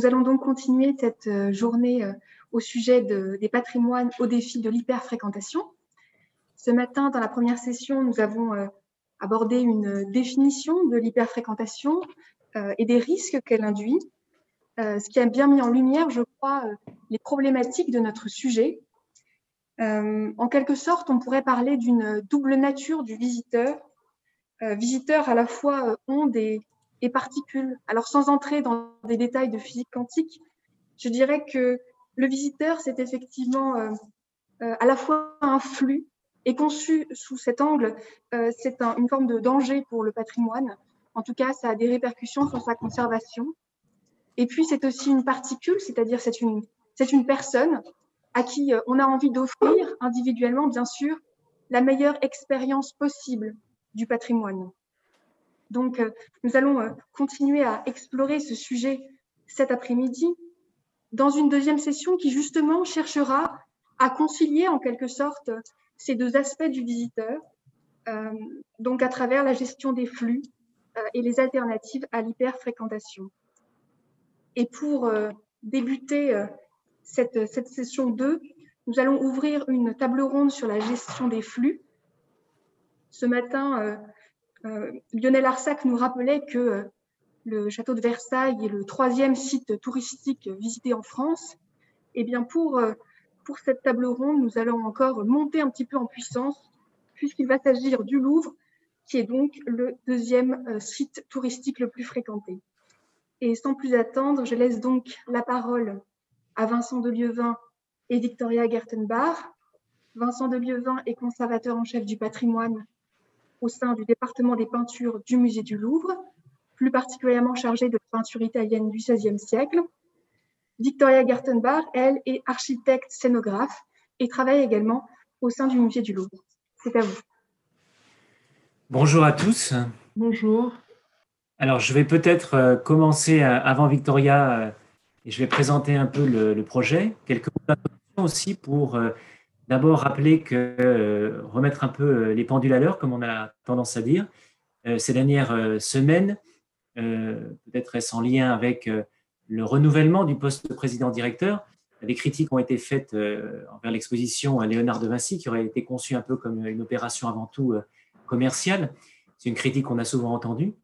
Nous allons donc continuer cette journée au sujet des patrimoines au défi de l'hyperfréquentation. Ce matin, dans la première session, nous avons abordé une définition de l'hyperfréquentation et des risques qu'elle induit, ce qui a bien mis en lumière, je crois, les problématiques de notre sujet. en quelque sorte, on pourrait parler d'une double nature du visiteur. visiteur à la fois onde et et particules. Alors sans entrer dans des détails de physique quantique, je dirais que le visiteur, c'est effectivement euh, euh, à la fois un flux et conçu sous cet angle, euh, c'est une forme de danger pour le patrimoine. En tout cas, ça a des répercussions sur sa conservation. Et puis, c'est aussi une particule, c'est-à-dire c'est une, c'est une personne à qui on a envie d'offrir individuellement, bien sûr, la meilleure expérience possible du patrimoine. Donc, euh, nous allons euh, continuer à explorer ce sujet cet après-midi dans une deuxième session qui justement cherchera à concilier en quelque sorte ces deux aspects du visiteur, euh, donc à travers la gestion des flux et les alternatives à l'hyperfréquentation. Et pour débuter cette, cette session 2, nous allons ouvrir une table ronde sur la gestion des flux. Ce matin, Lionel Arsac nous rappelait que euh, le château de Versailles est le troisième site touristique visité en France. Et eh bien pour, euh, pour cette table ronde, nous allons encore monter un petit peu en puissance, puisqu'il va s'agir du Louvre, qui est donc le deuxième site touristique le plus fréquenté. Et sans plus attendre, je laisse donc la parole à Vincent de Lieuvin et Victoria Gertenbach. Vincent de Lieuvin est conservateur en chef du patrimoine au sein du département des peintures du musée du Louvre, plus particulièrement chargée de peinture italienne du XVIe siècle. Victoria Gartenbach, elle, est architecte scénographe et travaille également au sein du musée du Louvre. C'est à vous. Bonjour à tous. Bonjour. Alors, je vais peut-être euh, commencer euh, avant Victoria euh, et je vais présenter un peu le, projet. Quelques mots aussi pour D'abord, rappeler que euh, remettre un peu euh, les pendules à l'heure, comme on a tendance à dire, euh, ces dernières semaines, peut-être est-ce en lien avec le renouvellement du poste de président-directeur, des critiques ont été faites envers l'exposition Léonard de Vinci, qui aurait été conçue un peu comme une opération avant tout commerciale. C'est une critique qu'on a souvent entendue.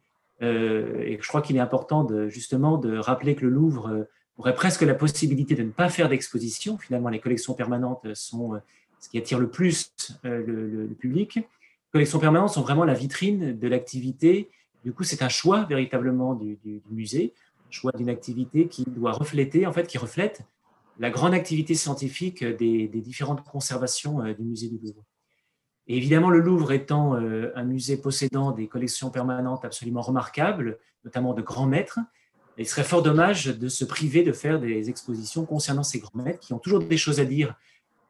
et je crois qu'il est important justement de rappeler que le Louvre aurait presque la possibilité de ne pas faire d'exposition. Finalement, les collections permanentes sont euh, ce qui attire le plus euh, le, public. Les collections permanentes sont vraiment la vitrine de l'activité. Du coup, c'est un choix véritablement du, musée, un choix d'une activité qui doit refléter, en fait, qui reflète la grande activité scientifique des, différentes conservations euh, du musée du Louvre. Et évidemment, le Louvre étant un musée possédant des collections permanentes absolument remarquables, notamment de grands maîtres, il serait fort dommage de se priver de faire des expositions concernant ces grands maîtres qui ont toujours des choses à dire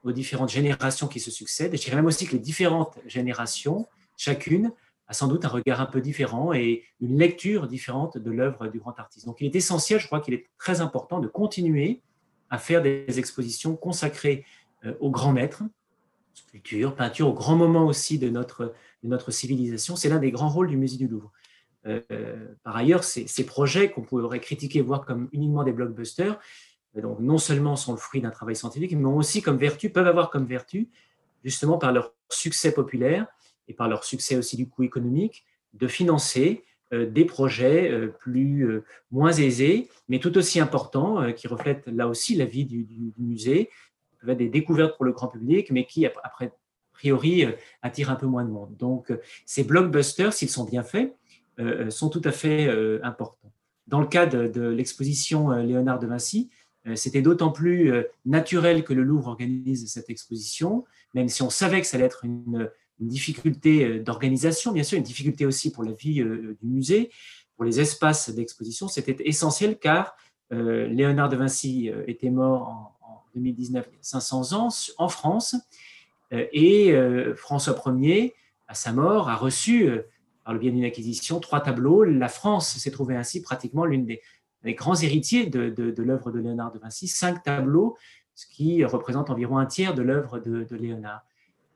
aux différentes générations qui se succèdent. Et je dirais même aussi que les différentes générations, chacune, a sans doute un regard un peu différent et une lecture différente de l'œuvre du grand artiste. Donc il est essentiel, je crois qu'il est très important de continuer à faire des expositions consacrées euh, aux grands maîtres, sculpture, peinture, aux grands moments aussi de notre, de notre civilisation. C'est l'un des grands rôles du musée du Louvre. Euh, par ailleurs, ces, projets qu'on pourrait critiquer, voir comme uniquement des blockbusters, euh, donc non seulement sont le fruit d'un travail scientifique, mais aussi comme vertu, peuvent avoir comme vertu, justement par leur succès populaire et par leur succès aussi du coup économique, de financer euh, des projets plus moins aisés, mais tout aussi importants, qui reflètent là aussi la vie du, musée, peuvent être des découvertes pour le grand public, mais qui après a priori attirent un peu moins de monde. Donc ces blockbusters, s'ils sont bien faits, sont tout à fait euh, importants. Dans le cas de, l'exposition euh, Léonard de Vinci, c'était d'autant plus naturel que le Louvre organise cette exposition, même si on savait que ça allait être une, difficulté d'organisation, bien sûr, une difficulté aussi pour la vie du musée, pour les espaces d'exposition. C'était essentiel car Léonard de Vinci était mort en, 2019, 500 ans, en France, et François Ier, à sa mort, a reçu par le biais d'une acquisition, trois tableaux. La France s'est trouvée ainsi pratiquement l'une des, grands héritiers de, de, l'œuvre de Léonard de Vinci, cinq tableaux, ce qui représente environ un tiers de l'œuvre de, Léonard.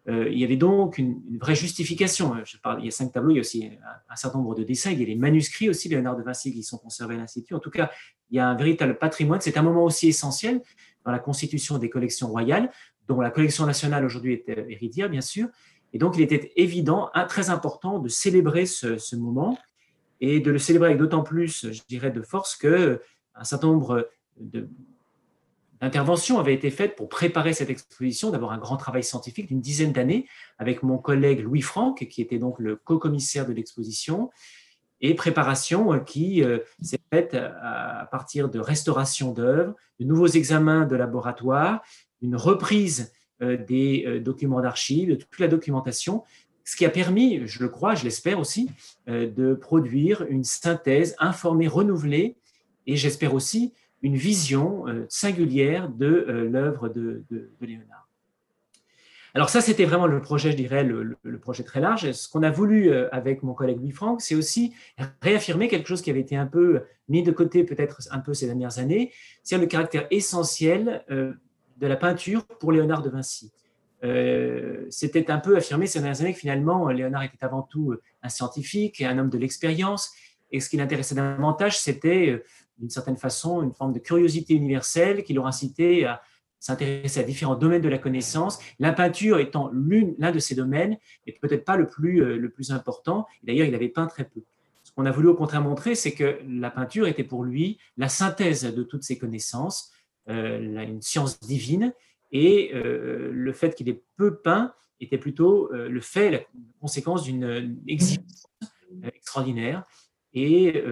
il y avait donc une, vraie justification. Je parle, il y a cinq tableaux, il y a aussi un, certain nombre de dessins, il y a les manuscrits aussi, Léonard de Vinci, qui sont conservés à l'Institut. En tout cas, il y a un véritable patrimoine. C'est un moment aussi essentiel dans la constitution des collections royales, dont la collection nationale aujourd'hui est héritière, bien sûr. Et donc, il était évident, très important, de célébrer ce, moment et de le célébrer avec d'autant plus, je dirais, de force que un certain nombre d'interventions avaient été faites pour préparer cette exposition, d'avoir un grand travail scientifique d'une dizaine d'années avec mon collègue Louis Franck, qui était donc le co-commissaire de l'exposition, et préparation qui euh, s'est faite à partir de restauration d'œuvres, de nouveaux examens de laboratoire, une reprise euh, des euh, documents d'archives, de toute la documentation, ce qui a permis, je le crois, je l'espère aussi, de produire une synthèse informée, renouvelée, et j'espère aussi une vision singulière de l'œuvre de, Léonard. Alors ça, c'était vraiment le projet, je dirais, le, projet très large. Ce qu'on a voulu avec mon collègue Louis Franck, c'est aussi réaffirmer quelque chose qui avait été un peu mis de côté peut-être un peu ces dernières années, c'est le caractère essentiel de la peinture pour Léonard de Vinci. Euh, c'était un peu affirmé ces dernières années que finalement, Léonard était avant tout euh, un scientifique et un homme de l'expérience. Et ce qui l'intéressait davantage, c'était euh, d'une certaine façon une forme de curiosité universelle qui l'aura incité à s'intéresser à différents domaines de la connaissance, la peinture étant l'un de ces domaines, et peut-être pas le plus, le plus important. D'ailleurs, il avait peint très peu. Ce qu'on a voulu au contraire montrer, c'est que la peinture était pour lui la synthèse de toutes ces connaissances, euh, une science divine, et euh, le fait qu'il ait peu peint était plutôt euh, le fait, la conséquence d'une exigence extraordinaire. Et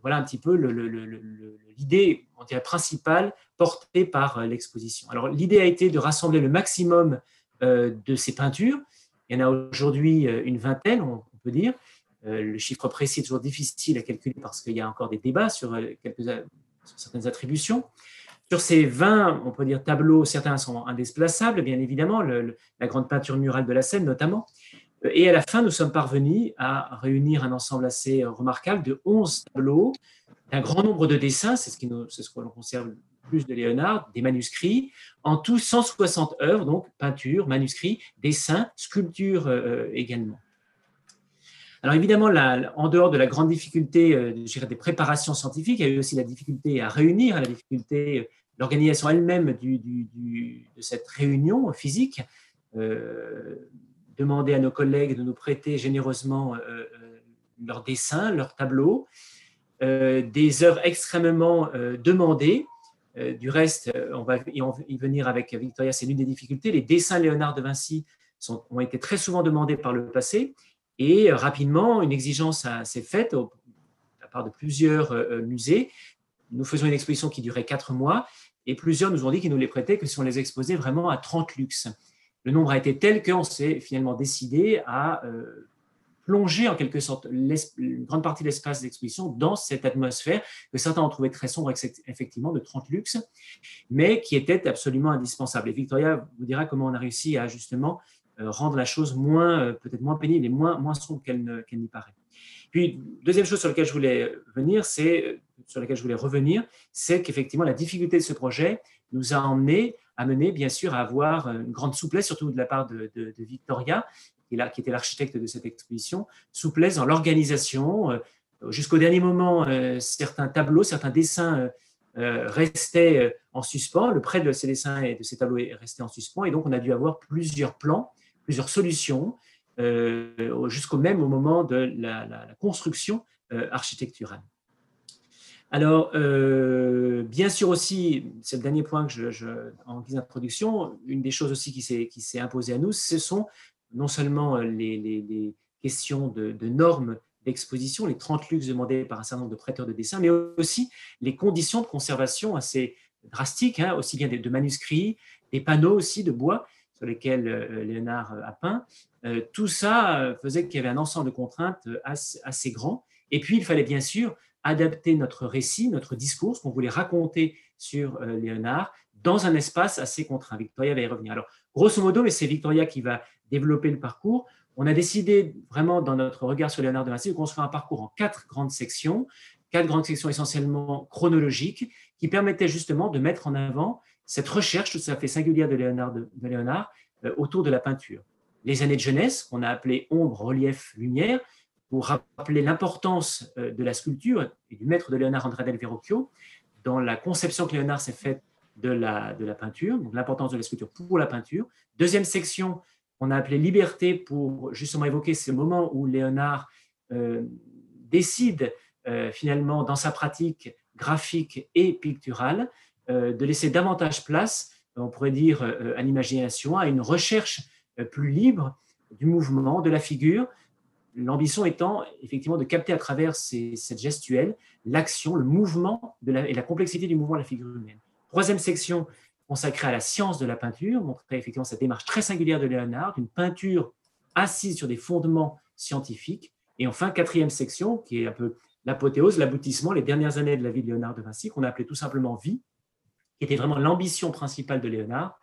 voilà un petit peu l'idée principale portée par l'exposition. Alors l'idée a été de rassembler le maximum de ces peintures. Il y en a aujourd'hui une vingtaine, on, peut dire. le chiffre précis est toujours difficile à calculer parce qu'il y a encore des débats sur, quelques, sur certaines attributions. Sur ces 20, on peut dire, tableaux, certains sont indéplaçables, bien évidemment, la grande peinture murale de la Seine notamment. Et à la fin, nous sommes parvenus à réunir un ensemble assez remarquable de 11 tableaux, d'un grand nombre de dessins, c'est ce qui nous, ce que l'on conserve le plus de Léonard, des manuscrits, en tout 160 œuvres, donc peinture, manuscrits, dessins, sculptures euh, également. Alors évidemment, en dehors de la grande difficulté euh, des préparations scientifiques, il y a eu aussi la difficulté à réunir, la difficulté, euh, l'organisation elle-même de cette réunion physique. Euh, demander à nos collègues de nous prêter généreusement leurs dessins, leurs tableaux, des œuvres extrêmement demandées. du reste, on va y venir avec Victoria, c'est l'une des difficultés. Les dessins Léonard de Vinci ont été très souvent demandés par le passé et euh, rapidement, une exigence s'est faite de la part de plusieurs euh, euh, musées. Nous faisions une exposition qui durait quatre mois et plusieurs nous ont dit qu'ils nous les prêtaient que si on les exposait vraiment à 30 luxe. Le nombre a été tel qu'on s'est finalement décidé à plonger en quelque sorte une grande partie de l'espace d'exposition dans cette atmosphère que certains ont trouvé très sombre, effectivement, de 30 luxe, mais qui était absolument indispensable. Et Victoria vous dira comment on a réussi à justement rendre la chose moins, euh, peut-être moins pénible et moins, moins sombre qu'elle n'y paraît. Puis, deuxième chose sur laquelle je voulais venir, c'est, sur laquelle je voulais revenir, c'est qu'effectivement, la difficulté de ce projet nous a emmené, amené, bien sûr, à avoir une grande souplesse, surtout de la part de, Victoria, qui, qui était l'architecte de cette exposition, souplesse dans l'organisation. Euh, jusqu'au dernier moment, certains tableaux, certains dessins restaient en suspens. Le prêt de ces dessins et de ces tableaux est resté en suspens. Et donc, on a dû avoir plusieurs plans plusieurs solutions euh, jusqu'au même au moment de la, construction euh, architecturale. Alors, euh, bien sûr aussi, c'est le dernier point que je, en guise d'introduction, une des choses aussi qui s'est imposée à nous, ce sont non seulement les, questions de, normes d'exposition, les 30 luxe demandés par un certain nombre de prêteurs de dessins, mais aussi les conditions de conservation assez drastiques, hein, aussi bien de manuscrits, des panneaux aussi de bois, sur lesquels euh, Léonard euh, a peint. Euh, tout ça faisait qu'il y avait un ensemble de contraintes assez, grand. Et puis, il fallait bien sûr adapter notre récit, notre discours, ce qu'on voulait raconter sur Léonard, dans un espace assez contraint. Victoria va y revenir. Alors, grosso modo, mais c'est Victoria qui va développer le parcours. On a décidé vraiment, dans notre regard sur Léonard de Vinci, de construire un parcours en quatre grandes sections, quatre grandes sections essentiellement chronologiques, qui permettaient justement de mettre en avant cette recherche tout à fait singulière de Léonard, Léonard autour de la peinture. Les années de jeunesse, qu'on a appelées ombre, relief, lumière, pour rappeler l'importance de la sculpture et du maître de Léonard André del Verrocchio dans la conception que Léonard s'est faite de la, peinture, donc l'importance de la sculpture pour la peinture. Deuxième section, on a appelé liberté pour justement évoquer ce moment où Léonard décide finalement dans sa pratique graphique et picturale, euh, de laisser davantage place, on pourrait dire, euh, à l'imagination, à une recherche euh, plus libre du mouvement, de la figure, l'ambition étant effectivement de capter à travers cette gestuelle l'action, le mouvement et la complexité du mouvement de la figure humaine. Troisième section consacrée à la science de la peinture, montrer effectivement cette démarche très singulière de Léonard, une peinture assise sur des fondements scientifiques. Et enfin, quatrième section, qui est un peu l'apothéose, l'aboutissement, les dernières années de la vie de Léonard de Vinci, qu'on a appelé tout simplement vie, qui était vraiment l'ambition principale de Léonard.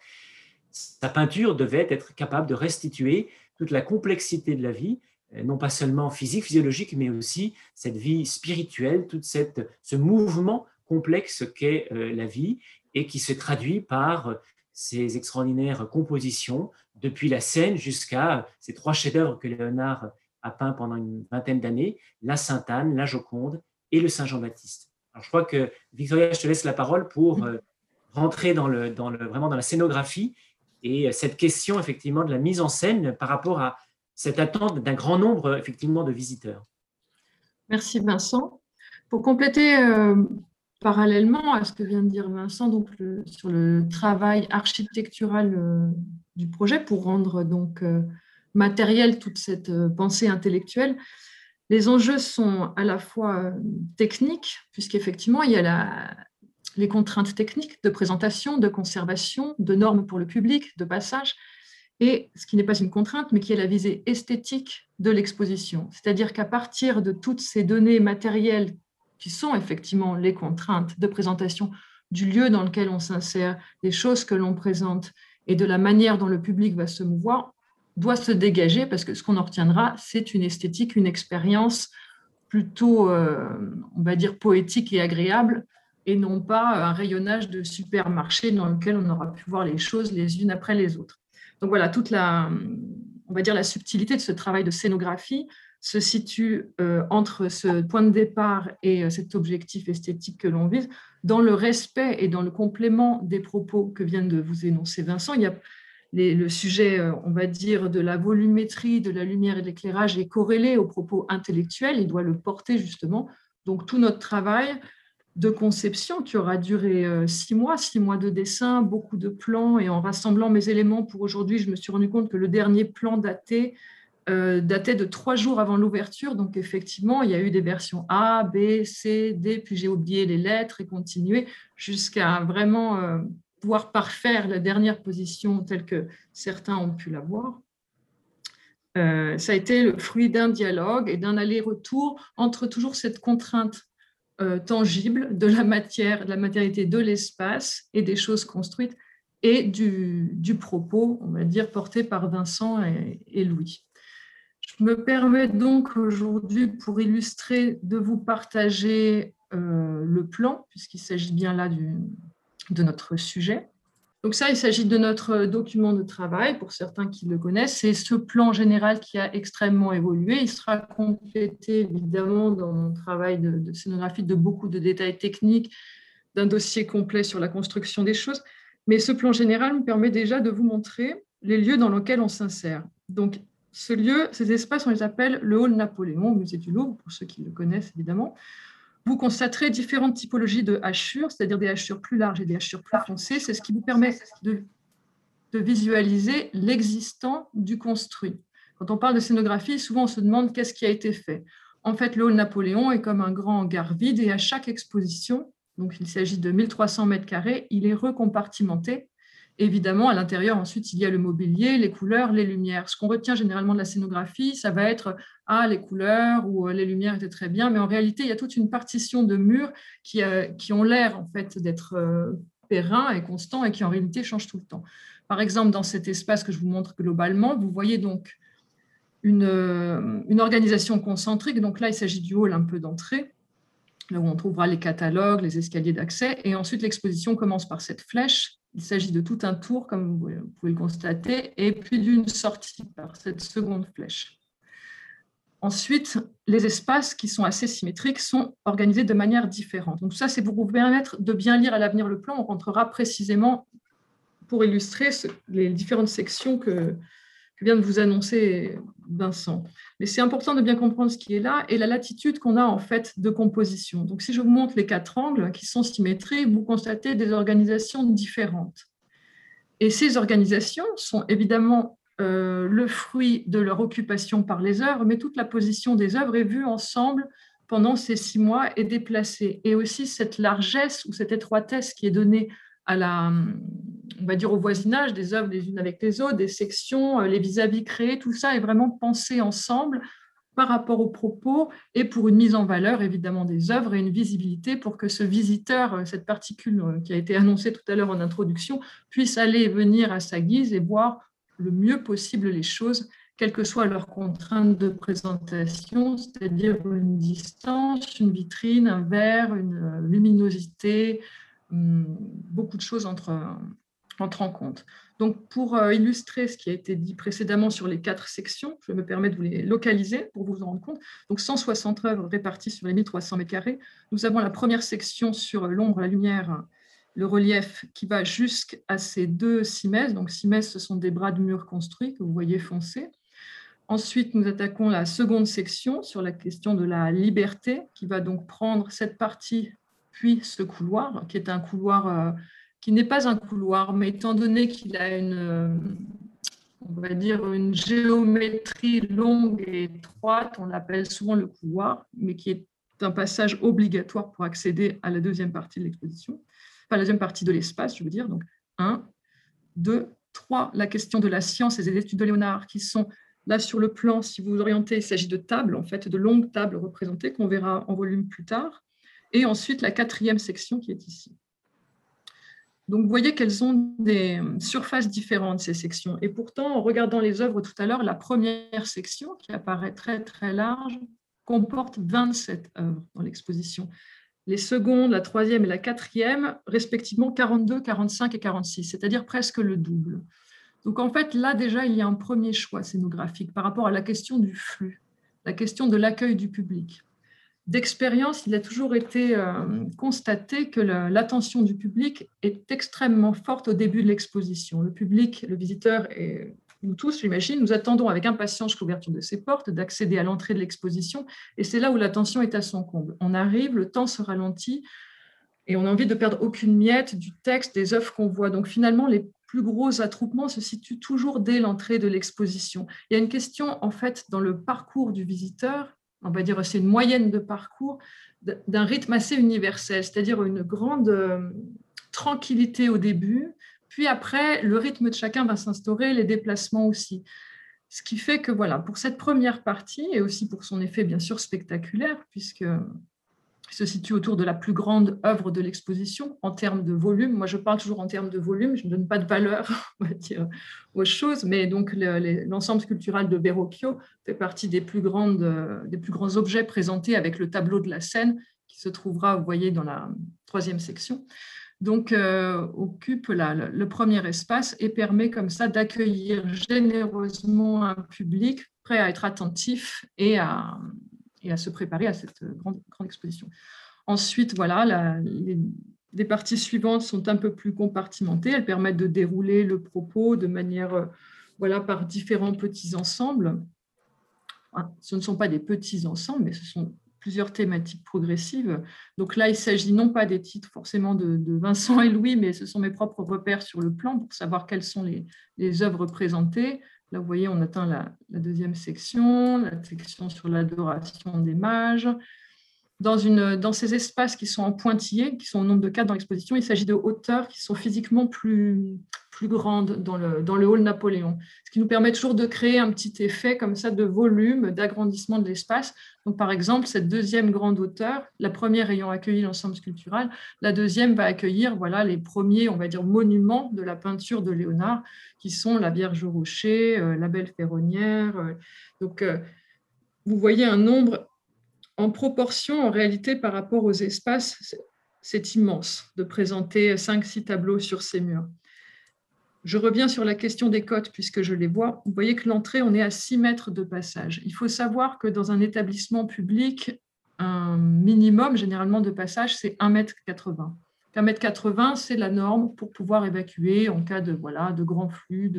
Sa peinture devait être capable de restituer toute la complexité de la vie, euh, non pas seulement physique, physiologique, mais aussi cette vie spirituelle, tout cette, ce mouvement complexe qu'est euh, la vie et qui se traduit par ces extraordinaires compositions, depuis la scène jusqu'à ces trois chefs-d'œuvre que Léonard a peint pendant une vingtaine d'années, la Sainte-Anne, la Joconde et le Saint-Jean-Baptiste. Alors, je crois que, Victoria, je te laisse la parole pour euh, rentrer dans vraiment dans la scénographie et cette question, effectivement, de la mise en scène par rapport à cette attente d'un grand nombre, effectivement, de visiteurs. Merci, Vincent. Pour compléter euh, parallèlement à ce que vient de dire Vincent donc sur le travail architectural euh, du projet pour rendre donc matériel toute cette euh, pensée intellectuelle, les enjeux sont à la fois euh, techniques, puisqu'effectivement, il y a les contraintes techniques de présentation, de conservation, de normes pour le public, de passage, et ce qui n'est pas une contrainte, mais qui est la visée esthétique de l'exposition. C'est-à-dire qu'à partir de toutes ces données matérielles qui sont effectivement les contraintes de présentation du lieu dans lequel on s'insère, des choses que l'on présente et de la manière dont le public va se mouvoir, doit se dégager parce que ce qu'on en retiendra, c'est une esthétique, une expérience plutôt, euh, on va dire, poétique et agréable et non pas un rayonnage de supermarché dans lequel on aura pu voir les choses les unes après les autres. Donc voilà, toute la, on va dire, la subtilité de ce travail de scénographie se situe euh, entre ce point de départ et euh, cet objectif esthétique que l'on vise, dans le respect et dans le complément des propos que vient de vous énoncer Vincent. Il y a le sujet, euh, on va dire, de la volumétrie, de la lumière et de l'éclairage est corrélé au propos intellectuel, il doit le porter justement. Donc tout notre travail de conception qui aura duré euh, six mois, six mois de dessin, beaucoup de plans, et en rassemblant mes éléments pour aujourd'hui, je me suis rendu compte que le dernier plan daté euh, datait de trois jours avant l'ouverture. Donc effectivement, il y a eu des versions A, B, C, D, puis j'ai oublié les lettres et continué jusqu'à vraiment pouvoir parfaire la dernière position telle que certains ont pu la voir. Euh, ça a été le fruit d'un dialogue et d'un aller-retour entre toujours cette contrainte euh, tangible de la matière, de la matérialité de l'espace et des choses construites et du, propos, on va dire, porté par Vincent et, Louis. Je me permets donc aujourd'hui, pour illustrer, de vous partager euh, le plan, puisqu'il s'agit bien là de notre sujet. Donc ça, il s'agit de notre document de travail, pour certains qui le connaissent. C'est ce plan général qui a extrêmement évolué. Il sera complété évidemment dans mon travail de, scénographie de beaucoup de détails techniques, d'un dossier complet sur la construction des choses. Mais ce plan général me permet déjà de vous montrer les lieux dans lesquels on s'insère. Donc ce lieu, ces espaces, on les appelle le Hall Napoléon, au musée du Louvre, pour ceux qui le connaissent évidemment vous constaterez différentes typologies de hachures, c'est-à-dire des hachures plus larges et des hachures plus foncées. C'est ce qui vous permet de, visualiser l'existant du construit. Quand on parle de scénographie, souvent on se demande qu'est-ce qui a été fait. En fait, le hall Napoléon est comme un grand hangar vide et à chaque exposition, donc il s'agit de 1300 mètres carrés, il est recompartimenté Évidemment, à l'intérieur, ensuite, il y a le mobilier, les couleurs, les lumières. Ce qu'on retient généralement de la scénographie, ça va être ah, les couleurs ou euh, les lumières étaient très bien, mais en réalité, il y a toute une partition de murs qui, euh, ont l'air en fait d'être euh, et constants et qui en réalité changent tout le temps. Par exemple, dans cet espace que je vous montre globalement, vous voyez donc une, une organisation concentrique. Donc là, il s'agit du hall un peu d'entrée, où on trouvera les catalogues, les escaliers d'accès. Et ensuite, l'exposition commence par cette flèche Il s'agit de tout un tour, comme vous pouvez le constater, et puis d'une sortie par cette seconde flèche. Ensuite, les espaces qui sont assez symétriques sont organisés de manière différente. Donc ça, c'est pour vous permettre de bien lire à l'avenir le plan. On rentrera précisément pour illustrer les différentes sections que, vient de vous annoncer Mais c'est important de bien comprendre ce qui est là et la latitude qu'on a en fait de composition. Donc si je vous montre les quatre angles qui sont symétriques, vous constatez des organisations différentes. Et ces organisations sont évidemment euh, le fruit de leur occupation par les œuvres, mais toute la position des œuvres est vue ensemble pendant ces six mois et déplacée. Et aussi cette largesse ou cette étroitesse qui est donnée à la, on va dire au voisinage des œuvres les unes avec les autres, des sections, euh, les vis-à-vis créés, tout ça est vraiment pensé ensemble par rapport aux propos et pour une mise en valeur évidemment des œuvres et une visibilité pour que ce visiteur, euh, cette particule qui a été annoncée tout à l'heure en introduction, puisse aller venir à sa guise et voir le mieux possible les choses, quelles que soient leurs contraintes de présentation, c'est-à-dire une distance, une vitrine, un verre, une euh, luminosité, beaucoup de choses entrent, en compte. Donc, pour euh, illustrer ce qui a été dit précédemment sur les quatre sections, je me permets de vous les localiser pour vous en rendre compte. Donc, 160 œuvres réparties sur les 1300 mètres carrés. Nous avons la première section sur l'ombre, la lumière, le relief qui va jusqu'à ces deux cimaises. Donc, cimaises, ce sont des bras de mur construits que vous voyez foncés. Ensuite, nous attaquons la seconde section sur la question de la liberté, qui va donc prendre cette partie, puis ce couloir, qui est un couloir euh, qui n'est pas un couloir, mais étant donné qu'il a une, euh, on va dire, une géométrie longue et étroite, on l'appelle souvent le couloir, mais qui est un passage obligatoire pour accéder à la deuxième partie de l'exposition la deuxième partie de l'espace, je veux dire. Donc, un, deux, trois, la question de la science et des études de Léonard qui sont là sur le plan, si vous vous orientez, il s'agit de tables, en fait, de longues tables représentées qu'on verra en volume plus tard. Et ensuite, la quatrième section qui est ici. Donc, vous voyez qu'elles ont des surfaces différentes, ces sections. Et pourtant, en regardant les œuvres tout à l'heure, la première section, qui apparaît très, très large, comporte 27 œuvres dans l'exposition les secondes, la troisième et la quatrième, respectivement 42, 45 et 46, c'est-à-dire presque le double. Donc en fait, là déjà, il y a un premier choix scénographique par rapport à la question du flux, la question de l'accueil du public. D'expérience, il a toujours été euh, constaté que l'attention du public est extrêmement forte au début de l'exposition. Le public, le visiteur est nous tous, j'imagine, nous attendons avec impatience l'ouverture de ces portes, d'accéder à l'entrée de l'exposition, et c'est là où l'attention est à son comble. On arrive, le temps se ralentit, et on a envie de perdre aucune miette du texte, des œuvres qu'on voit. Donc finalement, les plus gros attroupements se situent toujours dès l'entrée de l'exposition. Il y a une question, en fait, dans le parcours du visiteur, on va dire c'est une moyenne de parcours, d'un rythme assez universel, c'est-à-dire une grande euh, tranquillité au début, puis après, le rythme de chacun va s'instaurer, les déplacements aussi. Ce qui fait que voilà, pour cette première partie, et aussi pour son effet bien sûr spectaculaire, puisque se situe autour de la plus grande œuvre de l'exposition en termes de volume. Moi, je parle toujours en termes de volume, je ne donne pas de valeur aux choses, mais donc l'ensemble sculptural de Verrocchio fait partie des plus, grandes, des plus grands objets présentés avec le tableau de la scène qui se trouvera, vous voyez, dans la troisième section donc euh, occupe le premier espace et permet comme ça d'accueillir généreusement un public prêt à être attentif et à, et à se préparer à cette grande, grande exposition. Ensuite, voilà, les, parties suivantes sont un peu plus compartimentées. Elles permettent de dérouler le propos de manière, euh, voilà, par différents petits ensembles. Ce ne sont pas des petits ensembles, mais ce sont plusieurs thématiques progressives. Donc là, il s'agit non pas des titres forcément de, Vincent et Louis, mais ce sont mes propres repères sur le plan pour savoir quelles sont les, œuvres présentées. Là, vous voyez, on atteint la, deuxième section, la section sur l'adoration des mages. Dans, ces espaces qui sont en pointillés, qui sont au nombre de quatre dans l'exposition, il s'agit de hauteurs qui sont physiquement plus, plus grande dans le, dans le hall Napoléon, ce qui nous permet toujours de créer un petit effet comme ça de volume, d'agrandissement de l'espace. Donc, par exemple, cette deuxième grande hauteur, la première ayant accueilli l'ensemble sculptural, la deuxième va accueillir voilà, les premiers, on va dire, monuments de la peinture de Léonard, qui sont la Vierge au Rocher, euh, la Belle Ferronnière. Euh. donc, euh, vous voyez un nombre en proportion, en réalité, par rapport aux espaces, c'est immense de présenter cinq, six tableaux sur ces murs. je reviens sur la question des cotes puisque je les vois. Vous voyez que l'entrée, on est à 6 mètres de passage. Il faut savoir que dans un établissement public, un minimum généralement de passage, c'est 1 mètre 80. 1 mètre 80, c'est la norme pour pouvoir évacuer en cas de, voilà, de flux,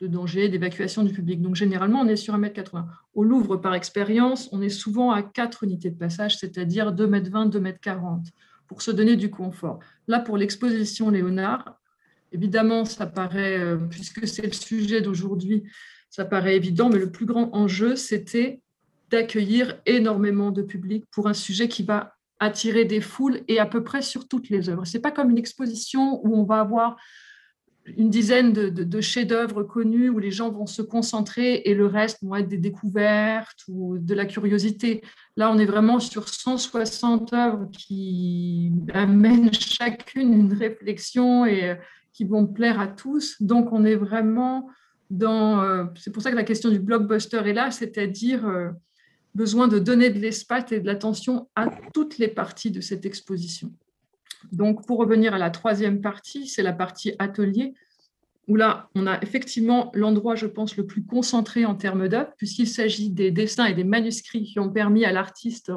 de danger, d'évacuation du public. Donc généralement, on est sur 1 mètre 80. Au Louvre, par expérience, on est souvent à 4 unités de passage, c'est-à-dire 2 mètres 20, 2 mètres 40, pour se donner du confort. Là, pour l'exposition Léonard, Évidemment, ça paraît, euh, puisque c'est le sujet d'aujourd'hui, ça paraît évident, mais le plus grand enjeu, c'était d'accueillir énormément de public pour un sujet qui va attirer des foules et à peu près sur toutes les œuvres. Ce n'est pas comme une exposition où on va avoir une dizaine de, chefs-d'œuvre connus où les gens vont se concentrer et le reste vont être des découvertes ou de la curiosité. Là, on est vraiment sur 160 œuvres qui amènent chacune une réflexion et qui vont plaire à tous. Donc, on est vraiment dans... Euh, c'est pour ça que la question du blockbuster est là, c'est-à-dire euh, besoin de donner de l'espace et de l'attention à toutes les parties de cette exposition. Donc, pour revenir à la troisième partie, c'est la partie atelier, où là, on a effectivement l'endroit, je pense, le plus concentré en termes d'œuvres, puisqu'il s'agit des dessins et des manuscrits qui ont permis à l'artiste,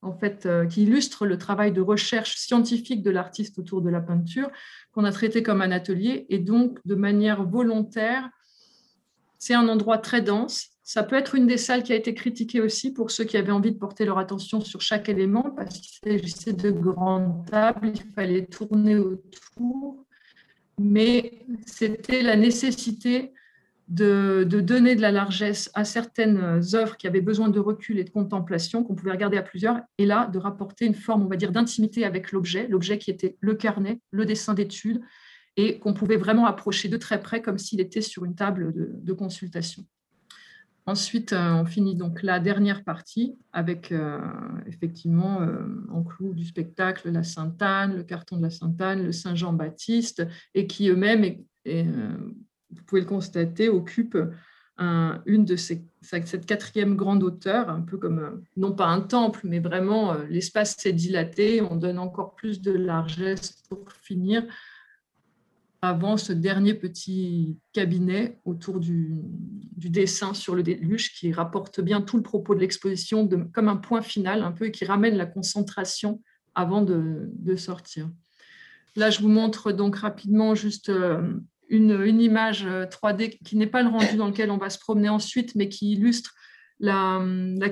en fait, euh, qui illustrent le travail de recherche scientifique de l'artiste autour de la peinture, qu'on a traité comme un atelier. Et donc, de manière volontaire, c'est un endroit très dense. Ça peut être une des salles qui a été critiquée aussi pour ceux qui avaient envie de porter leur attention sur chaque élément, parce qu'il s'agissait de grandes tables, il fallait tourner autour. Mais c'était la nécessité de, donner de la largesse à certaines œuvres qui avaient besoin de recul et de contemplation, qu'on pouvait regarder à plusieurs, et là, de rapporter une forme, on va dire, d'intimité avec l'objet, l'objet qui était le carnet, le dessin d'étude, et qu'on pouvait vraiment approcher de très près comme s'il était sur une table de, consultation. Ensuite, euh, on finit donc la dernière partie avec euh, effectivement euh, en clou du spectacle la Sainte-Anne, le carton de la Sainte-Anne, le Saint-Jean-Baptiste, et qui eux-mêmes vous pouvez le constater, occupe une de ces, cette quatrième grande hauteur, un peu comme, non pas un temple, mais vraiment l'espace s'est dilaté, on donne encore plus de largesse pour finir avant ce dernier petit cabinet autour du, dessin sur le déluge qui rapporte bien tout le propos de l'exposition comme un point final un peu et qui ramène la concentration avant de, sortir. Là, je vous montre donc rapidement juste euh, une, image 3D euh, qui n'est pas le rendu dans lequel on va se promener ensuite, mais qui illustre la,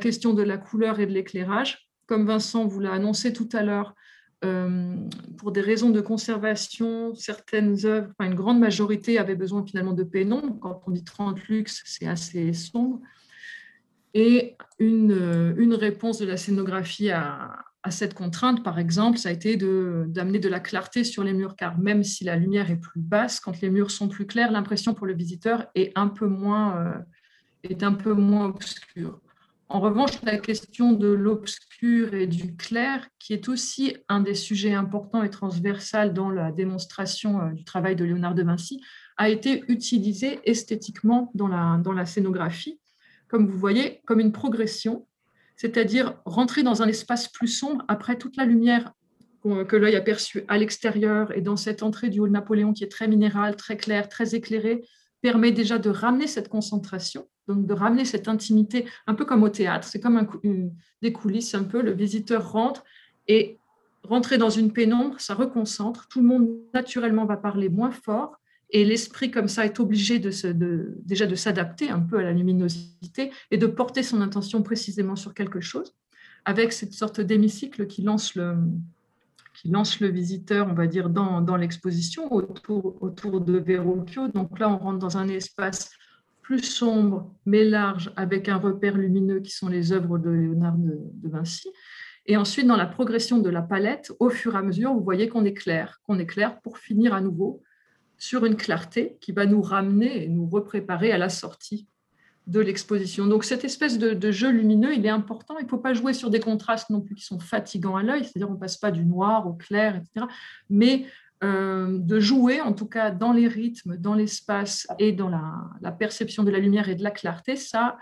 question de la couleur et de l'éclairage. Comme Vincent vous l'a annoncé tout à l'heure, euh, pour des raisons de conservation, certaines œuvres, enfin une grande majorité avaient besoin finalement de pénombre. Quand on dit 30 luxe, c'est assez sombre. Et une, une réponse de la scénographie à, à cette contrainte, par exemple, ça a été d'amener de, la clarté sur les murs, car même si la lumière est plus basse, quand les murs sont plus clairs, l'impression pour le visiteur est un peu moins, euh, est un peu moins obscure. En revanche, la question de l'obscur et du clair, qui est aussi un des sujets importants et transversal dans la démonstration euh, du travail de Léonard de Vinci, a été utilisée esthétiquement dans la, scénographie, comme vous voyez, comme une progression c'est-à-dire rentrer dans un espace plus sombre après toute la lumière que l'œil a perçue à l'extérieur. Et dans cette entrée du hall Napoléon qui est très minérale, très claire, très éclairée, permet déjà de ramener cette concentration, donc de ramener cette intimité, un peu comme au théâtre, c'est comme des coulisses un peu, le visiteur rentre et rentrer dans une pénombre, ça reconcentre, tout le monde naturellement va parler moins fort, et l'esprit, comme ça, est obligé de, se, déjà de s'adapter un peu à la luminosité et de porter son intention précisément sur quelque chose, avec cette sorte d'hémicycle qui lance le, qui lance le visiteur, on va dire, dans, dans l'exposition autour, autour de Verrocchio. Donc là, on rentre dans un espace plus sombre, mais large, avec un repère lumineux qui sont les œuvres de Léonard de, Vinci. Et ensuite, dans la progression de la palette, au fur et à mesure, vous voyez qu'on est clair, qu'on est clair pour finir à nouveau sur une clarté qui va nous ramener et nous repréparer à la sortie de l'exposition. Donc cette espèce de, jeu lumineux, il est important. Il ne faut pas jouer sur des contrastes non plus qui sont fatigants à l'œil, c'est-à-dire on ne passe pas du noir au clair, etc. Mais euh, de jouer, en tout cas dans les rythmes, dans l'espace et dans la, perception de la lumière et de la clarté, ça,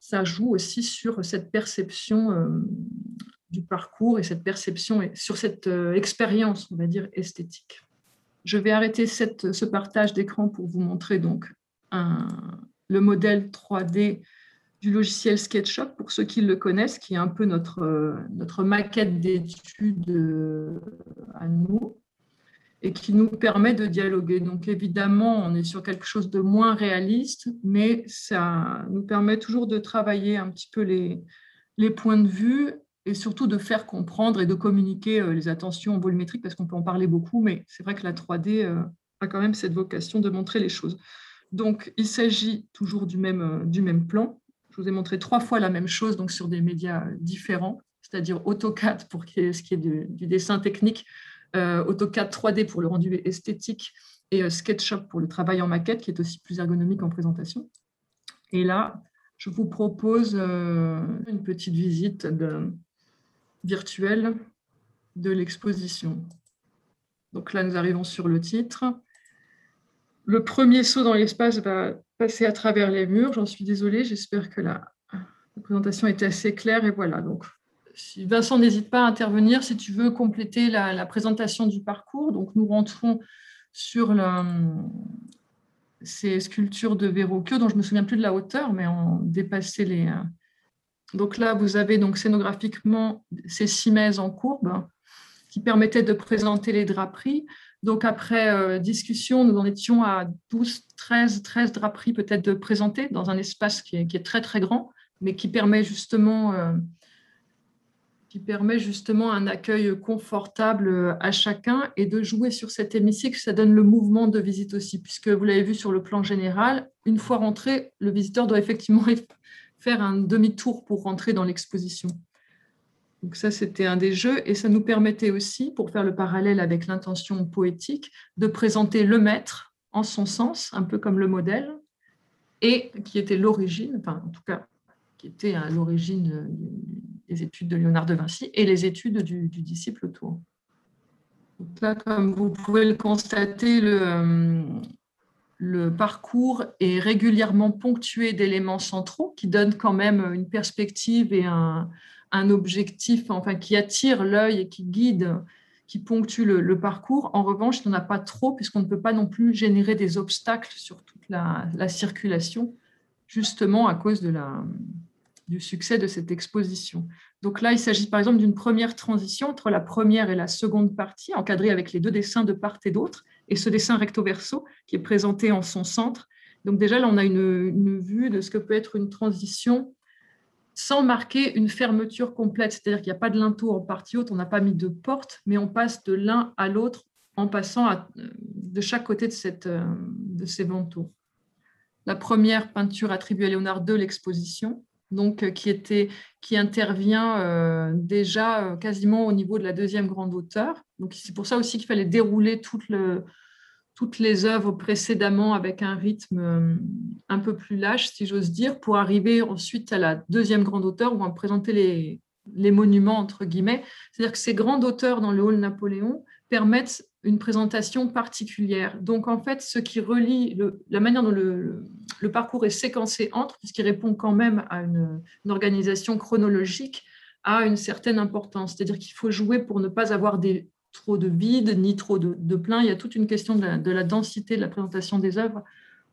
ça joue aussi sur cette perception euh, du parcours et cette perception, sur cette euh, expérience, on va dire, esthétique. Je vais arrêter ce partage d'écran pour vous montrer donc le modèle 3D du logiciel SketchUp, pour ceux qui le connaissent, qui est un peu notre, notre maquette d'études à nous et qui nous permet de dialoguer. Donc évidemment, on est sur quelque chose de moins réaliste, mais ça nous permet toujours de travailler un petit peu les, points de vue et surtout de faire comprendre et de communiquer euh, les attentions volumétriques, parce qu'on peut en parler beaucoup, mais c'est vrai que la 3D euh, a quand même cette vocation de montrer les choses. Donc, il s'agit toujours du même, du même plan, je vous ai montré trois fois la même chose donc sur des médias différents, c'est-à-dire AutoCAD pour ce qui est du, dessin technique, euh, AutoCAD 3D pour le rendu esthétique et euh, SketchUp pour le travail en maquette qui est aussi plus ergonomique en présentation. Et là, je vous propose euh, une petite visite virtuelle de l'exposition. Donc là, nous arrivons sur le titre. Le premier saut dans l'espace va passer à travers les murs. J'en suis désolée, j'espère que la, présentation était assez claire. Et voilà, donc Vincent, n'hésite pas à intervenir si tu veux compléter la, présentation du parcours. Donc nous rentrons sur ces sculptures de Verrocchio, dont je ne me souviens plus de la hauteur, mais on dépassait les... Donc là, vous avez donc scénographiquement ces cimaises en courbe qui permettaient de présenter les draperies. Donc, après euh, discussion, nous en étions à 12, 13, 13 draperies peut-être de présenter dans un espace qui est, très, très grand, mais qui permet justement, euh, qui permet justement un accueil confortable euh, à chacun et de jouer sur cet hémicycle. Ça donne le mouvement de visite aussi, puisque vous l'avez vu sur le plan général, une fois rentré, le visiteur doit effectivement faire un demi-tour pour rentrer dans l'exposition. Donc ça, c'était un des jeux et ça nous permettait aussi, pour faire le parallèle avec l'intention poétique, de présenter le maître en son sens, un peu comme le modèle, et qui était l'origine, enfin en tout cas, qui était à l'origine des études de Léonard de Vinci et les études du, disciple autour. Donc là, comme vous pouvez le constater, le, le parcours est régulièrement ponctué d'éléments centraux qui donnent quand même une perspective et un, un objectif enfin, qui attire l'œil et qui guide, qui ponctue le, parcours. En revanche, il n'y en a pas trop puisqu'on ne peut pas non plus générer des obstacles sur toute la, circulation, justement à cause de la, du succès de cette exposition. Donc là, il s'agit par exemple d'une première transition entre la première et la seconde partie, encadrée avec les deux dessins de part et d'autre, et ce dessin recto-verso qui est présenté en son centre. Donc déjà, là, on a une, vue de ce que peut être une transition sans marquer une fermeture complète, c'est-à-dire qu'il n'y a pas de linteau en partie haute, on n'a pas mis de porte, mais on passe de l'un à l'autre en passant de chaque côté de, cette, euh, de ces vantaux. La première peinture attribuée à Léonard de l'exposition, donc euh, qui, était, qui intervient euh, déjà quasiment au niveau de la deuxième grande hauteur. Donc c'est pour ça aussi qu'il fallait dérouler tout le, toutes les œuvres précédemment avec un rythme euh, un peu plus lâche, si j'ose dire, pour arriver ensuite à la deuxième grande hauteur où on présenter les, les monuments, entre guillemets. C'est-à-dire que ces grandes hauteurs dans le hall Napoléon permettent une présentation particulière. Donc, en fait, ce qui relie la manière dont le, parcours est séquencé entre, puisqu'il répond quand même à une, organisation chronologique, a une certaine importance. C'est-à-dire qu'il faut jouer pour ne pas avoir des trop de vide ni trop de, plein. Il y a toute une question de la, densité de la présentation des œuvres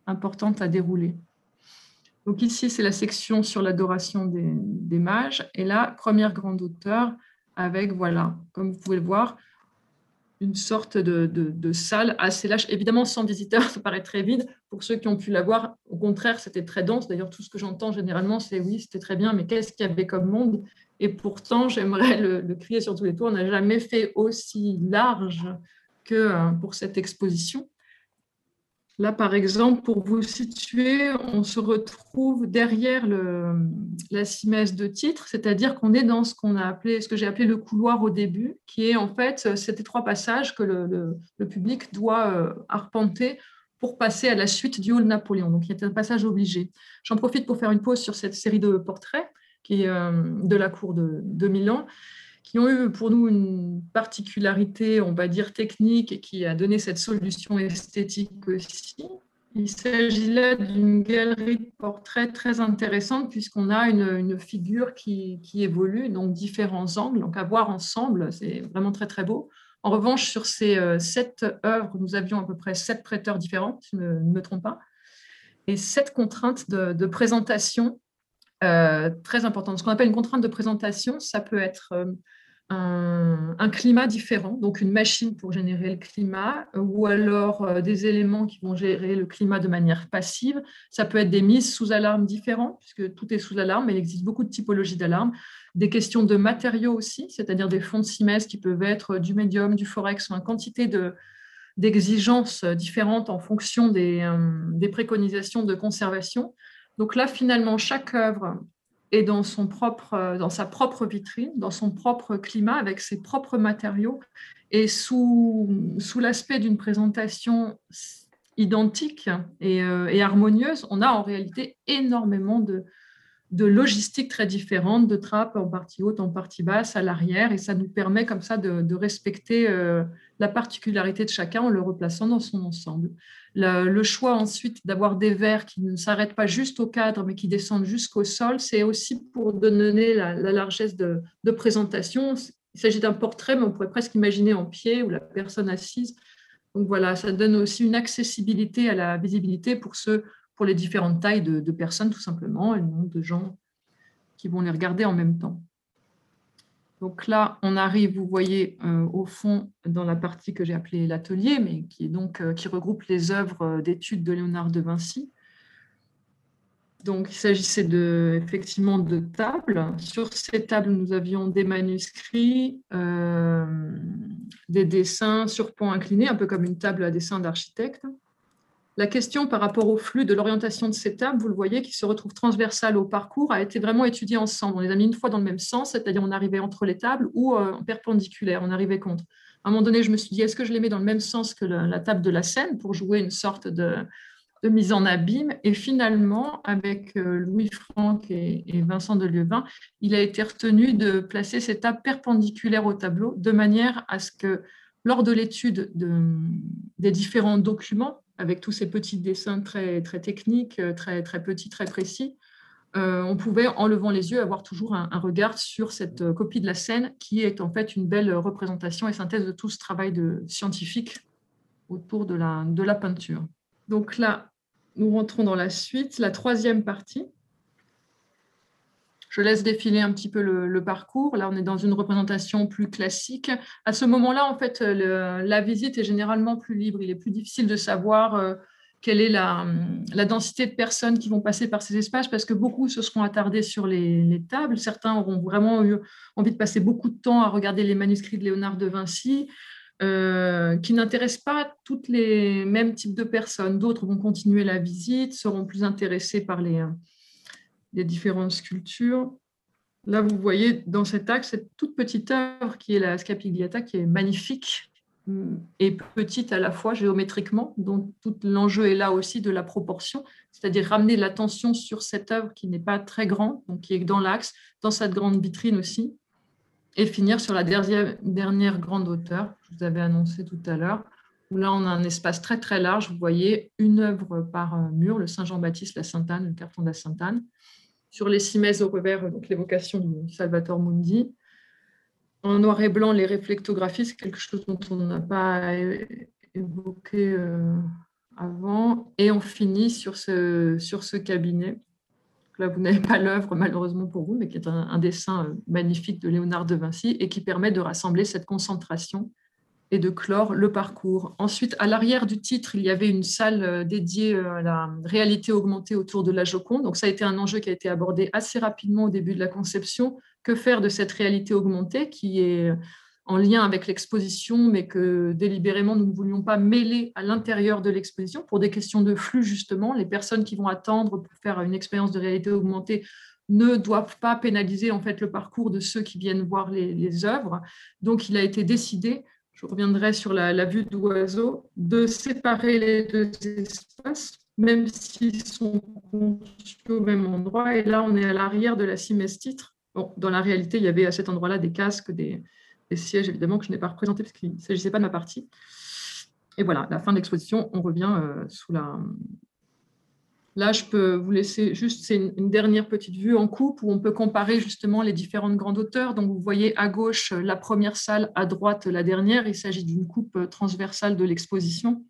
importante à dérouler. Donc ici, c'est la section sur l'adoration des, mages. Et là, première grande hauteur avec, voilà, comme vous pouvez le voir, une sorte de, salle assez lâche. Évidemment, sans visiteurs, ça paraît très vide. Pour ceux qui ont pu la voir, au contraire, c'était très dense. D'ailleurs, tout ce que j'entends généralement, c'est oui, c'était très bien, mais qu'est-ce qu'il y avait comme monde? Et pourtant, j'aimerais le, crier sur tous les tours, on n'a jamais fait aussi large que euh, pour cette exposition. Là, par exemple, pour vous situer, on se retrouve derrière la simèse de titre, c'est-à-dire qu'on est dans ce qu'on a appelé, ce que j'ai appelé le couloir au début, qui est en fait cet étroit passage que le, public doit euh, arpenter pour passer à la suite du hall Napoléon. Donc, il y a un passage obligé. J'en profite pour faire une pause sur cette série de portraits qui, euh, de la cour de, Milan, qui ont eu pour nous une particularité, on va dire, technique et qui a donné cette solution esthétique aussi. Il s'agit là d'une galerie de portraits très intéressante puisqu'on a une, figure qui, qui, évolue, donc différents angles, donc à voir ensemble, c'est vraiment très très beau. En revanche, sur ces sept œuvres, nous avions à peu près sept prêteurs différents, si je ne me, trompe pas, et sept contraintes de, présentation très importantes. Ce qu'on appelle une contrainte de présentation, ça peut être un, climat différent, donc une machine pour générer le climat, ou alors euh, des éléments qui vont gérer le climat de manière passive. Ça peut être des mises sous alarme différentes, puisque tout est sous alarme, mais il existe beaucoup de typologies d'alarme. Des questions de matériaux aussi, c'est-à-dire des fonds de CIMES qui peuvent être du médium, du forex, ou une quantité d'exigences différentes en fonction euh, des préconisations de conservation. Donc là, finalement, chaque œuvre et dans, son propre, euh, dans sa propre vitrine, dans son propre climat, avec ses propres matériaux, et sous, sous l'aspect d'une présentation identique et, euh, et, harmonieuse, on a en réalité énormément de, de logistique très différente, de trappes en partie haute, en partie basse, à l'arrière, et ça nous permet comme ça de, respecter euh, la particularité de chacun en le replaçant dans son ensemble. Le, choix ensuite d'avoir des verres qui ne s'arrêtent pas juste au cadre, mais qui descendent jusqu'au sol, c'est aussi pour donner la, largesse de, présentation. Il s'agit d'un portrait, mais on pourrait presque imaginer en pied ou la personne assise. Donc voilà, ça donne aussi une accessibilité à la visibilité pour ceux pour les différentes tailles de, personnes, tout simplement, et le nombre de gens qui vont les regarder en même temps. Donc là, on arrive, vous voyez, euh, au fond, dans la partie que j'ai appelée l'atelier, mais qui, donc, euh, qui regroupe les œuvres d'études de Léonard de Vinci. Donc, il s'agissait de, effectivement de tables. Sur ces tables, nous avions des manuscrits, euh, des dessins sur pont incliné, un peu comme une table à dessin d'architecte. La question par rapport au flux de l'orientation de ces tables, vous le voyez, qui se retrouve transversale au parcours, a été vraiment étudiée ensemble. On les a mis une fois dans le même sens, c'est-à-dire on arrivait entre les tables ou euh, en perpendiculaire, on arrivait contre. À un moment donné, je me suis dit, est-ce que je les mets dans le même sens que la, table de la scène pour jouer une sorte de, mise en abîme? Et finalement, avec euh, Louis Franck et, Vincent de Lieuvin, il a été retenu de placer ces tables perpendiculaires au tableau de manière à ce que lors de l'étude des différents documents, avec tous ces petits dessins très, très techniques, très, très petits, très précis, euh, on pouvait, en levant les yeux, avoir toujours un, regard sur cette euh, copie de la scène qui est en fait une belle représentation et synthèse de tout ce travail de, scientifique autour de la, de la peinture. Donc là, nous rentrons dans la suite, la troisième partie. Je laisse défiler un petit peu le, parcours. Là, on est dans une représentation plus classique. À ce moment-là, en fait, la visite est généralement plus libre. Il est plus difficile de savoir euh, quelle est la, densité de personnes qui vont passer par ces espaces parce que beaucoup se seront attardés sur les, tables. Certains auront vraiment eu envie de passer beaucoup de temps à regarder les manuscrits de Léonard de Vinci. Euh, qui n'intéressent pas toutes les mêmes types de personnes. D'autres vont continuer la visite, seront plus intéressés par les, des différentes sculptures. Là, vous voyez dans cet axe cette toute petite œuvre qui est la Scapigliata, qui est magnifique mm, et petite à la fois géométriquement. Donc, tout l'enjeu est là aussi de la proportion, c'est-à-dire ramener l'attention sur cette œuvre qui n'est pas très grande, donc qui est dans l'axe, dans cette grande vitrine aussi, et finir sur la dernière, dernière grande hauteur, je vous avais annoncé tout à l'heure, là, on a un espace très, très large. Vous voyez une œuvre par mur, le Saint-Jean-Baptiste, la Sainte-Anne, le carton de la Sainte-Anne sur les cimaises au revers, donc l'évocation du Salvator Mundi. En noir et blanc, les réflectographies, c'est quelque chose dont on n'a pas évoqué euh, avant. Et on finit sur ce, sur ce cabinet. Là, vous n'avez pas l'œuvre, malheureusement pour vous, mais qui est un, dessin euh, magnifique de Léonard de Vinci et qui permet de rassembler cette concentration et de clore le parcours. Ensuite, à l'arrière du titre, il y avait une salle euh, dédiée euh, à la réalité augmentée autour de la Joconde. Donc, ça a été un enjeu qui a été abordé assez rapidement au début de la conception. Que faire de cette réalité augmentée qui est en lien avec l'exposition, mais que délibérément, nous ne voulions pas mêler à l'intérieur de l'exposition pour des questions de flux, justement? Les personnes qui vont attendre pour faire une expérience de réalité augmentée ne doivent pas pénaliser en fait le parcours de ceux qui viennent voir les, les œuvres. Donc, il a été décidé je reviendrai sur la, vue d'oiseau, de séparer les deux espaces, même s'ils sont conçus au même endroit. Et là, on est à l'arrière de la cimesse titre. Bon, dans la réalité, il y avait à cet endroit-là des casques, des, sièges, évidemment, que je n'ai pas représentés parce qu'il ne s'agissait pas de ma partie. Et voilà, la fin de l'exposition, on revient euh, sous la, Là, je peux vous laisser juste, c'est une, dernière petite vue en coupe où on peut comparer justement les différentes grandes hauteurs. Donc, vous voyez à gauche la première salle, à droite la dernière. Il s'agit d'une coupe transversale de l'exposition.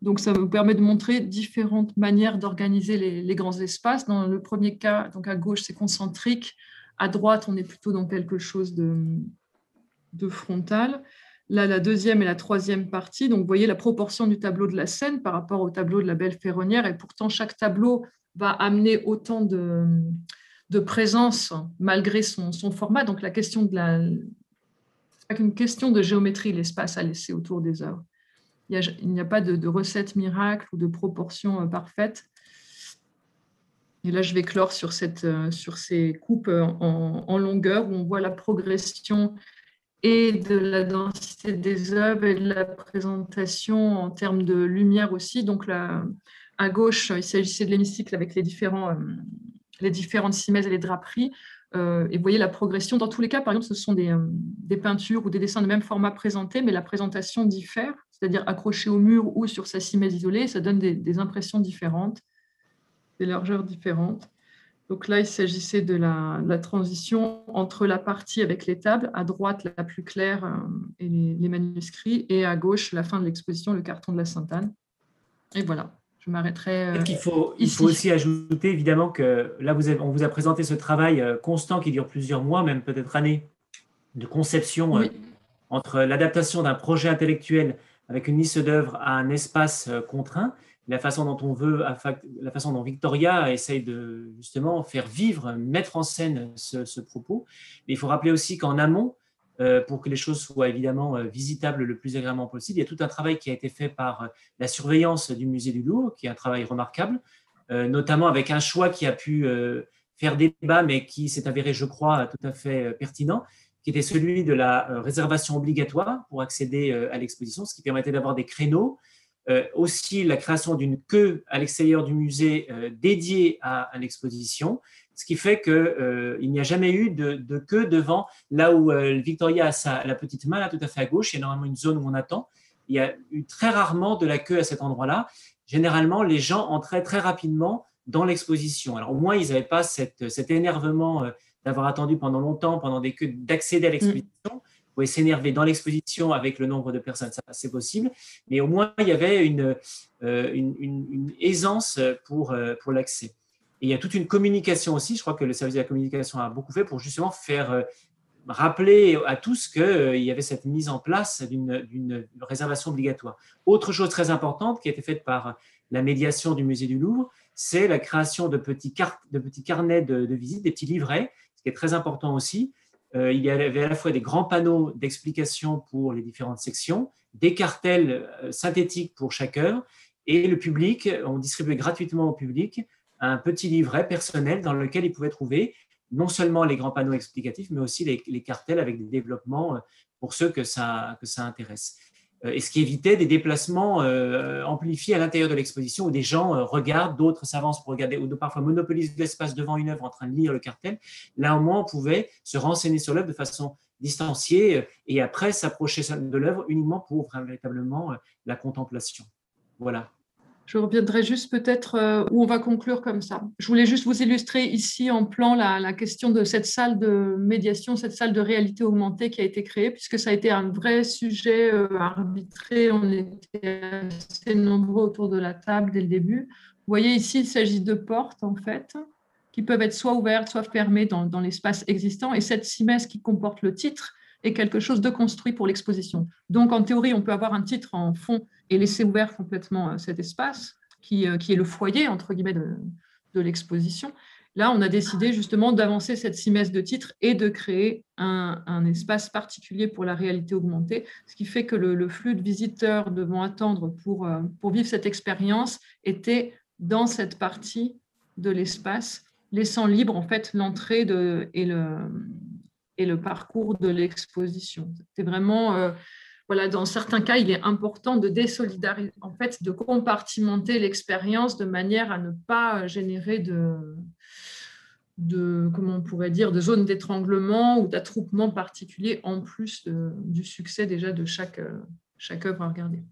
Donc, ça vous permet de montrer différentes manières d'organiser les, grands espaces. Dans le premier cas, donc à gauche, c'est concentrique. À droite, on est plutôt dans quelque chose de, de frontal. La deuxième et la troisième partie, donc vous voyez la proportion du tableau de la scène par rapport au tableau de la belle ferronnière, et pourtant chaque tableau va amener autant de, présence malgré son, format. Donc la question de la... C'est pas qu'une question de géométrie, l'espace à laisser autour des œuvres. Il n'y a, pas de, recette miracle ou de proportion euh, parfaite. Et là, je vais clore sur, cette, euh, sur ces coupes en, en longueur où on voit la progression et de la densité des œuvres et de la présentation en termes de lumière aussi. Donc là, à gauche, il s'agissait de l'hémicycle avec les, euh, différentes cimaises et les draperies. Euh, et vous voyez la progression. Dans tous les cas, par exemple, ce sont des, euh, peintures ou des dessins de même format présentés, mais la présentation diffère, c'est-à-dire accroché au mur ou sur sa cimèse isolée. Ça donne des impressions différentes, des largeurs différentes. Donc là, il s'agissait de la, transition entre la partie avec les tables, à droite la plus claire euh, et les, manuscrits, et à gauche la fin de l'exposition, le carton de la Sainte-Anne. Et voilà, je m'arrêterai. Euh, il, faut, il faut aussi ajouter évidemment que là, vous on vous a présenté ce travail euh, constant qui dure plusieurs mois, même peut-être années, de conception entre l'adaptation d'un projet intellectuel avec une liste d'œuvres à un espace contraint la façon dont on veut, la façon dont Victoria essaye de justement faire vivre, mettre en scène ce, propos. Mais il faut rappeler aussi qu'en amont, euh, pour que les choses soient évidemment euh, visitables le plus agréablement possible, il y a tout un travail qui a été fait par euh, la surveillance du musée du Louvre, qui est un travail remarquable, notamment avec un choix qui a pu faire débat, mais qui s'est avéré, je crois, tout à fait pertinent, qui était celui de la réservation obligatoire pour accéder à l'exposition, ce qui permettait d'avoir des créneaux aussi la création d'une queue à l'extérieur du musée euh, dédiée à, l'exposition, ce qui fait qu'il euh, n'y a jamais eu de, queue devant là où Victoria a sa, la petite main, là tout à fait à gauche, il y a normalement une zone où on attend. Il y a eu très rarement de la queue à cet endroit-là. Généralement, les gens entraient très rapidement dans l'exposition. Alors au moins, ils n'avaient pas cet énervement d'avoir attendu pendant longtemps, pendant des queues, d'accéder à l'exposition pouvez s'énerver dans l'exposition avec le nombre de personnes, ça c'est possible, mais au moins il y avait une, euh, aisance pour, euh, pour l'accès. Et il y a toute une communication aussi, je crois que le service de la communication a beaucoup fait pour justement faire euh, rappeler à tous qu'il y avait cette mise en place d'une réservation obligatoire. Autre chose très importante qui a été faite par la médiation du musée du Louvre, c'est la création de petits, de petits carnets de, visite, des petits livrets, ce qui est très important aussi, il y avait à la fois des grands panneaux d'explication pour les différentes sections, des cartels euh, synthétiques pour chaque heure, et le public, on distribuait gratuitement au public un petit livret personnel dans lequel il pouvait trouver non seulement les grands panneaux explicatifs, mais aussi les, cartels avec des développements euh, pour ceux que ça, que ça intéresse. Euh, et ce qui évitait des déplacements euh, amplifiés à l'intérieur de l'exposition où des gens euh, regardent, d'autres s'avancent pour regarder, ou parfois monopolisent l'espace devant une œuvre en train de lire le cartel. Là, au moins, on pouvait se renseigner sur l'œuvre de façon distanciée et après s'approcher de l'œuvre uniquement pour véritablement la contemplation. Voilà. Je reviendrai juste peut-être euh, où on va conclure comme ça. Je voulais juste vous illustrer ici en plan la, question de cette salle de médiation, cette salle de réalité augmentée qui a été créée, puisque ça a été un vrai sujet euh, arbitré. On était assez nombreux autour de la table dès le début. Vous voyez ici, il s'agit de portes en fait, qui peuvent être soit ouvertes, soit fermées dans, dans l'espace existant. Et cette simesse qui comporte le titre est quelque chose de construit pour l'exposition. Donc en théorie, on peut avoir un titre en fond et laisser ouvert complètement euh, cet espace qui, euh, qui est le foyer, entre guillemets, de, de l'exposition. Là, on a décidé justement d'avancer cette simesse de titre et de créer un, un, espace particulier pour la réalité augmentée, ce qui fait que le, flux de visiteurs devant attendre pour, euh, pour vivre cette expérience était dans cette partie de l'espace, laissant libre en fait l'entrée et le, et le parcours de l'exposition. C'était vraiment voilà, dans certains cas, il est important de désolidariser, en fait, de compartimenter l'expérience de manière à ne pas générer de, on pourrait dire, de zones d'étranglement ou d'attroupement particulier en plus du succès déjà de chaque, chaque œuvre à regarder.